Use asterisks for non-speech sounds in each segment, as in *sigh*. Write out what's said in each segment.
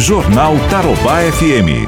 Jornal Tarobá FM.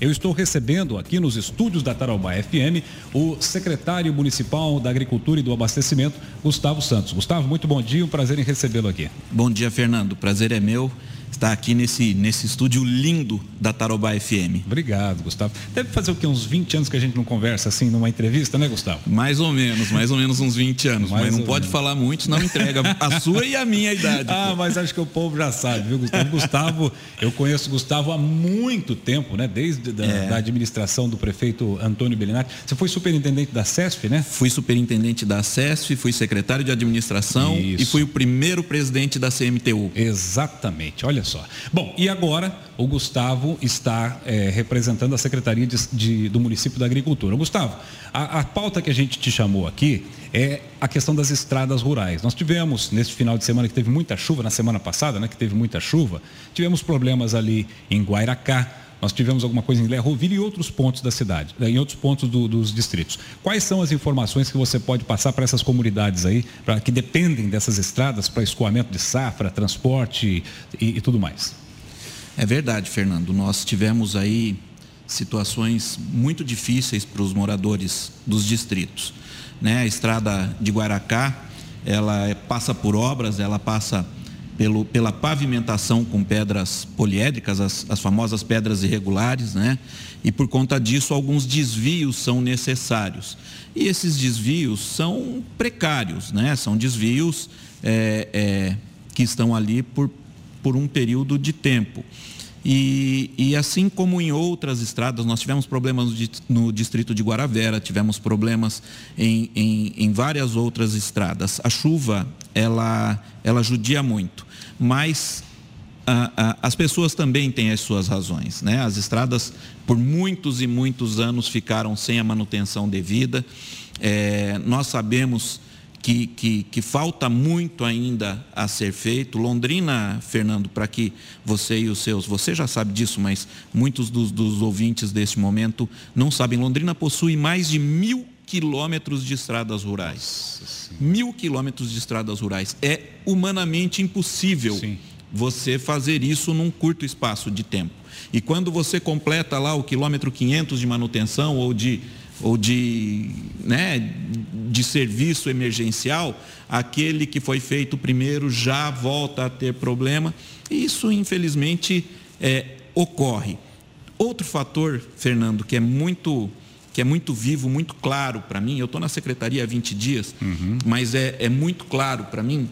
Eu estou recebendo aqui nos estúdios da Tarobá FM o secretário municipal da Agricultura e do Abastecimento, Gustavo Santos. Gustavo, muito bom dia, um prazer em recebê-lo aqui. Bom dia, Fernando. O prazer é meu estar aqui nesse, nesse estúdio lindo da Tarobá FM. Obrigado, Gustavo. Deve fazer o quê? Uns 20 anos que a gente não conversa assim numa entrevista, né, Gustavo? Mais ou menos, mais ou menos uns 20 anos. Mais mas não pode menos. falar muito, senão entrega a sua e a minha idade. *laughs* ah, pô. mas acho que o povo já sabe, viu, Gustavo? Gustavo, eu conheço o Gustavo há muito tempo, né? Desde da, é. da administração do prefeito Antônio Belinati. Você foi superintendente da CESP, né? Fui superintendente da CESP, fui secretário de administração Isso. e fui o primeiro presidente da CMTU. Exatamente. Olha só. Bom, e agora o Gustavo está é, representando a Secretaria de, de, do Município da Agricultura. Gustavo, a, a, pauta que a gente te chamou aqui é a questão das estradas rurais. Nós tivemos, nesse final de semana que teve muita chuva, na semana passada, né, que teve muita chuva, tivemos problemas ali em Guairacá, nós tivemos alguma coisa em Lerroville e outros pontos da cidade, né, em outros pontos do, dos distritos. Quais são as informações que você pode passar para essas comunidades aí, que dependem dessas estradas para escoamento de safra, transporte e, e tudo mais? É verdade, Fernando. Nós tivemos aí situações muito difíceis para os moradores dos distritos. Né? A estrada de Guaracá, ela passa por obras, ela passa pelo, pela pavimentação com pedras poliédricas, as, as famosas pedras irregulares, né? E por conta disso, alguns desvios são necessários. E esses desvios são precários, né? São desvios é, é, que estão ali por, por um período de tempo. E, e, assim como em outras estradas, nós tivemos problemas no, distrito de Guaravera, tivemos problemas em, em, em várias outras estradas. A chuva, ela, ela judia muito mas ah, ah, as pessoas também têm as suas razões. Né? As estradas, por muitos e muitos anos, ficaram sem a manutenção devida. É, nós sabemos que, que, que, falta muito ainda a ser feito. Londrina, Fernando, para que você e os seus, você já sabe disso, mas muitos dos, dos ouvintes deste momento não sabem. Londrina possui mais de mil quilômetros de estradas rurais. Mil quilômetros de estradas rurais. É humanamente impossível Sim. você fazer isso num curto espaço de tempo. E quando você completa lá o quilômetro 500 de manutenção ou de, ou de, né, de serviço emergencial, aquele que foi feito primeiro já volta a ter problema. E isso, infelizmente, é, ocorre. Outro fator, Fernando, que é muito que é muito vivo, muito claro para mim. Eu estou na secretaria há 20 dias, uhum. mas é, é muito claro para mim.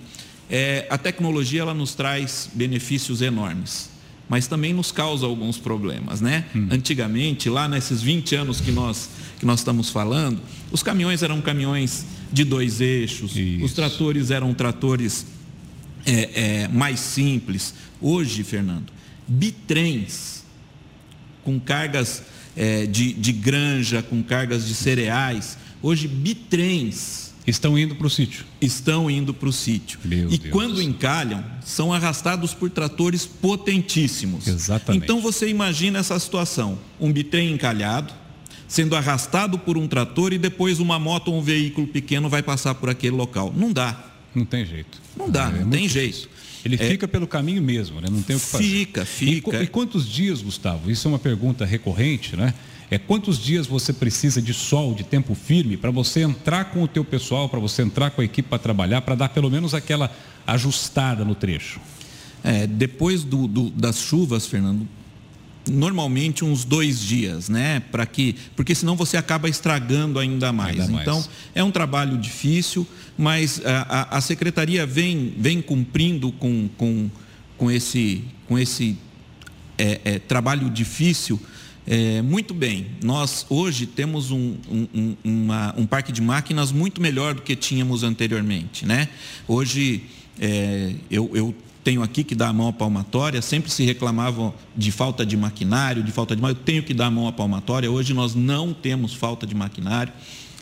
É, a tecnologia ela nos traz benefícios enormes, mas também nos causa alguns problemas, né? Uhum. Antigamente, lá nesses 20 anos que nós, que nós estamos falando, os caminhões eram caminhões de dois eixos, Isso. os tratores eram tratores é, é, mais simples. Hoje, Fernando, bitrens com cargas é, de, de granja, com cargas de cereais. Hoje, bitrens. Estão indo para o sítio. Estão indo para o sítio. Meu e Deus. quando encalham, são arrastados por tratores potentíssimos. Exatamente. Então você imagina essa situação: um bitrem encalhado, sendo arrastado por um trator e depois uma moto ou um veículo pequeno vai passar por aquele local. Não dá. Não tem jeito. Não dá, é, não tem jeito. Ele é, fica pelo caminho mesmo, né? não tem o que fazer. Fica, fica. E, e quantos dias, Gustavo? Isso é uma pergunta recorrente, né? É quantos dias você precisa de sol, de tempo firme, para você entrar com o teu pessoal, para você entrar com a equipe para trabalhar, para dar pelo menos aquela ajustada no trecho? É, depois do, do, das chuvas, Fernando, normalmente uns dois dias, né? Para que, porque senão você acaba estragando ainda mais. ainda mais. Então é um trabalho difícil, mas a, a, a secretaria vem, vem cumprindo com, com, com esse, com esse é, é, trabalho difícil. É, muito bem, nós hoje temos um, um, uma, um parque de máquinas muito melhor do que tínhamos anteriormente. Né? Hoje é, eu, eu tenho aqui que dar a mão à palmatória, sempre se reclamavam de falta de maquinário, de falta de. Eu tenho que dar a mão à palmatória, hoje nós não temos falta de maquinário.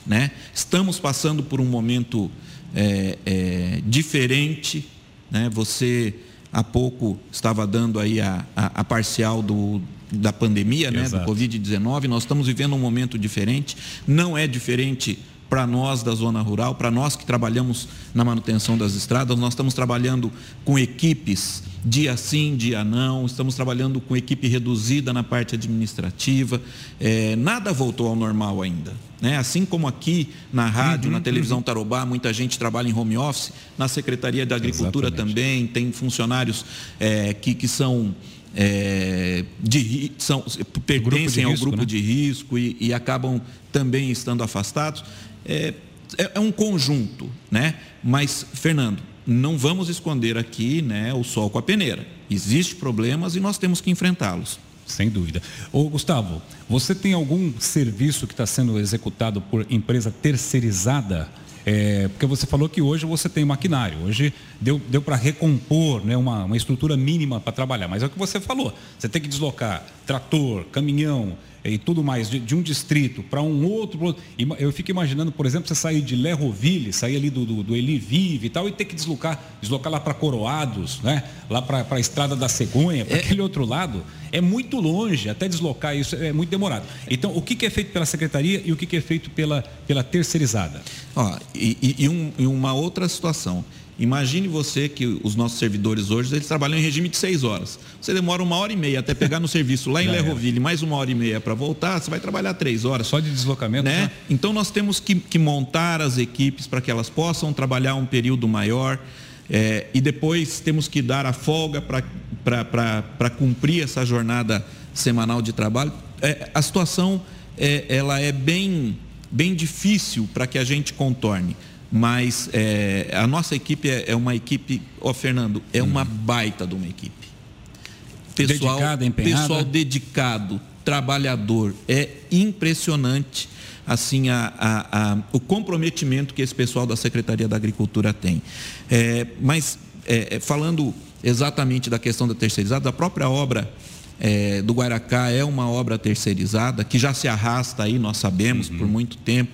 Né? Estamos passando por um momento é, é, diferente. Né? Você há pouco estava dando aí a, a, a parcial do, da pandemia, né? do Covid-19. Nós estamos vivendo um momento diferente. Não é diferente para nós da zona rural, para nós que trabalhamos na manutenção das estradas, nós estamos trabalhando com equipes dia sim, dia não, estamos trabalhando com equipe reduzida na parte administrativa, é, nada voltou ao normal ainda. Né? Assim como aqui na rádio, uhum, na televisão uhum. Tarobá, muita gente trabalha em home office, na Secretaria da Agricultura Exatamente. também, tem funcionários é, que, que são é, de, são, pertencem grupo ao grupo né? de risco e, e, acabam também estando afastados. É, é, é, um conjunto, né? Mas, Fernando, não vamos esconder aqui né, o sol com a peneira. Existem problemas e nós temos que enfrentá-los. Sem dúvida. Ô, Gustavo, você tem algum serviço que está sendo executado por empresa terceirizada? É, porque você falou que hoje você tem maquinário, hoje deu, deu para recompor né, uma, uma estrutura mínima para trabalhar, mas é o que você falou, você tem que deslocar trator, caminhão, e tudo mais, de, de um distrito para um outro. Eu fico imaginando, por exemplo, você sair de Lerroville, sair ali do, do, do Eli Vive e tal, e ter que deslocar, deslocar lá para Coroados, né? lá para a Estrada da Cegonha, para é... aquele outro lado. É muito longe, até deslocar isso é muito demorado. Então, o que, que é feito pela secretaria e o que, que é feito pela, pela terceirizada? Ó, e, e, um, e uma outra situação. Imagine você que os nossos servidores hoje, eles trabalham em regime de seis horas. Você demora uma hora e meia até pegar no *laughs* serviço lá em Lerroville, mais uma hora e meia para voltar, você vai trabalhar três horas. Só de deslocamento, né? Então nós temos que, que montar as equipes para que elas possam trabalhar um período maior. É, e depois temos que dar a folga para cumprir essa jornada semanal de trabalho. É, a situação é, ela é bem, bem difícil para que a gente contorne mas é, a nossa equipe é, é uma equipe, ó oh, Fernando, é uma uhum. baita de uma equipe. Pessoal, Dedicada, pessoal dedicado, trabalhador, é impressionante assim a, a, a, o comprometimento que esse pessoal da Secretaria da Agricultura tem. É, mas é, é falando exatamente da questão da terceirizada, a própria obra é, do Guaracá é uma obra terceirizada que já se arrasta aí, nós sabemos, uhum. por muito tempo.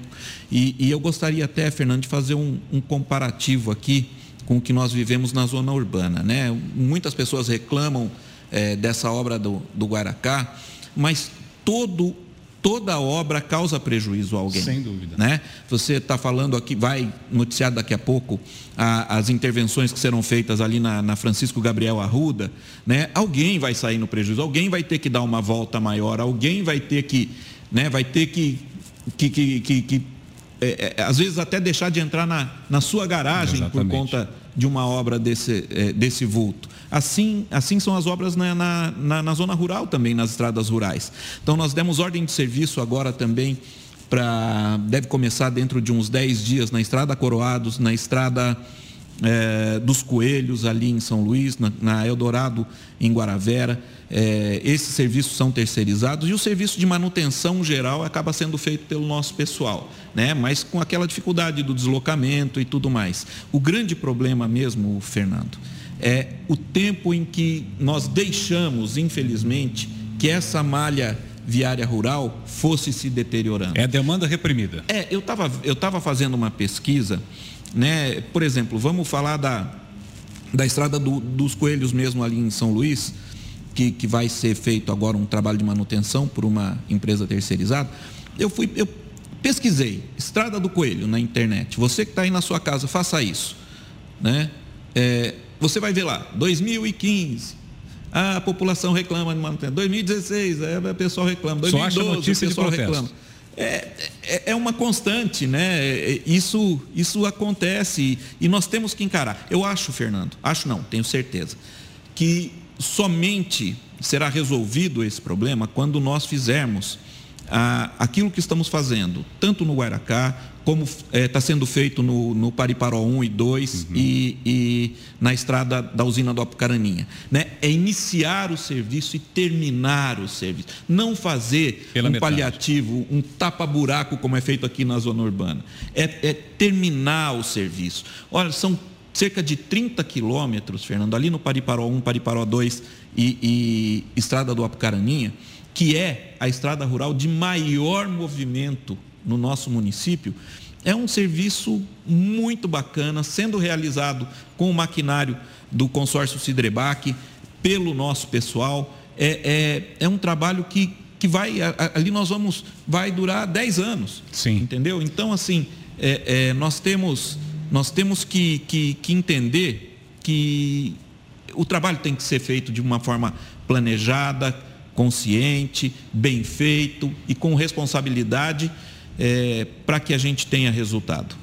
E, e, eu gostaria até, Fernando, de fazer um, um, comparativo aqui com o que nós vivemos na zona urbana. Né? Muitas pessoas reclamam é, dessa obra do, do Guaracá, mas todo toda obra causa prejuízo a alguém. Sem dúvida. Né? Você está falando aqui, vai noticiar daqui a pouco a, as intervenções que serão feitas ali na, na, Francisco Gabriel Arruda. Né? Alguém vai sair no prejuízo, alguém vai ter que dar uma volta maior, alguém vai ter que, né, vai ter que, que, que, que, que é, é, às vezes até deixar de entrar na, na sua garagem Exatamente. por conta de uma obra desse, é, desse vulto. Assim, assim são as obras na, na, na, na zona rural também, nas estradas rurais. Então nós demos ordem de serviço agora também para. Deve começar dentro de uns 10 dias na estrada Coroados, na estrada é, dos Coelhos, ali em São Luís, na, na Eldorado, em Guaravera. É, esses serviços são terceirizados e o serviço de manutenção geral acaba sendo feito pelo nosso pessoal, né? mas com aquela dificuldade do deslocamento e tudo mais. O grande problema mesmo, Fernando, é o tempo em que nós deixamos, infelizmente, que essa malha viária rural fosse se deteriorando. É a demanda reprimida. É, eu estava eu tava fazendo uma pesquisa, né? Por exemplo, vamos falar da, da estrada do, dos coelhos mesmo ali em São Luís, que, que vai ser feito agora um trabalho de manutenção por uma empresa terceirizada. Eu fui, eu pesquisei Estrada do Coelho na internet. Você que está aí na sua casa, faça isso, né? É, você vai ver lá, 2015, a população reclama de manutenção. 2016, é, o pessoal reclama. 2012, o pessoal reclama. É, é, é, uma constante, né? É, isso, isso acontece e nós temos que encarar. Eu acho, Fernando, acho não, tenho certeza, que somente será resolvido esse problema quando nós fizermos aquilo que estamos fazendo, tanto no Guaracá, como está é, tá sendo feito no, no Pariparó 1 e 2 uhum. e, e, na estrada da usina do Apucaraninha. Né? É iniciar o serviço e terminar o serviço. Não fazer Pela um metade. paliativo, um tapa-buraco, como é feito aqui na zona urbana. É, é terminar o serviço. Olha, são cerca de 30 quilômetros, Fernando, ali no Pariparó 1, Pariparó 2 e, e estrada do Apucaraninha que é a estrada rural de maior movimento no nosso município, é um serviço muito bacana, sendo realizado com o maquinário do consórcio Sidrebac, pelo nosso pessoal. É, é, é um trabalho que, que vai, ali nós vamos, vai durar 10 anos. Sim. Entendeu? Então, assim, é, é, nós temos, nós temos que, que, que entender que o trabalho tem que ser feito de uma forma planejada, consciente, bem feito e com responsabilidade é, para que a gente tenha resultado.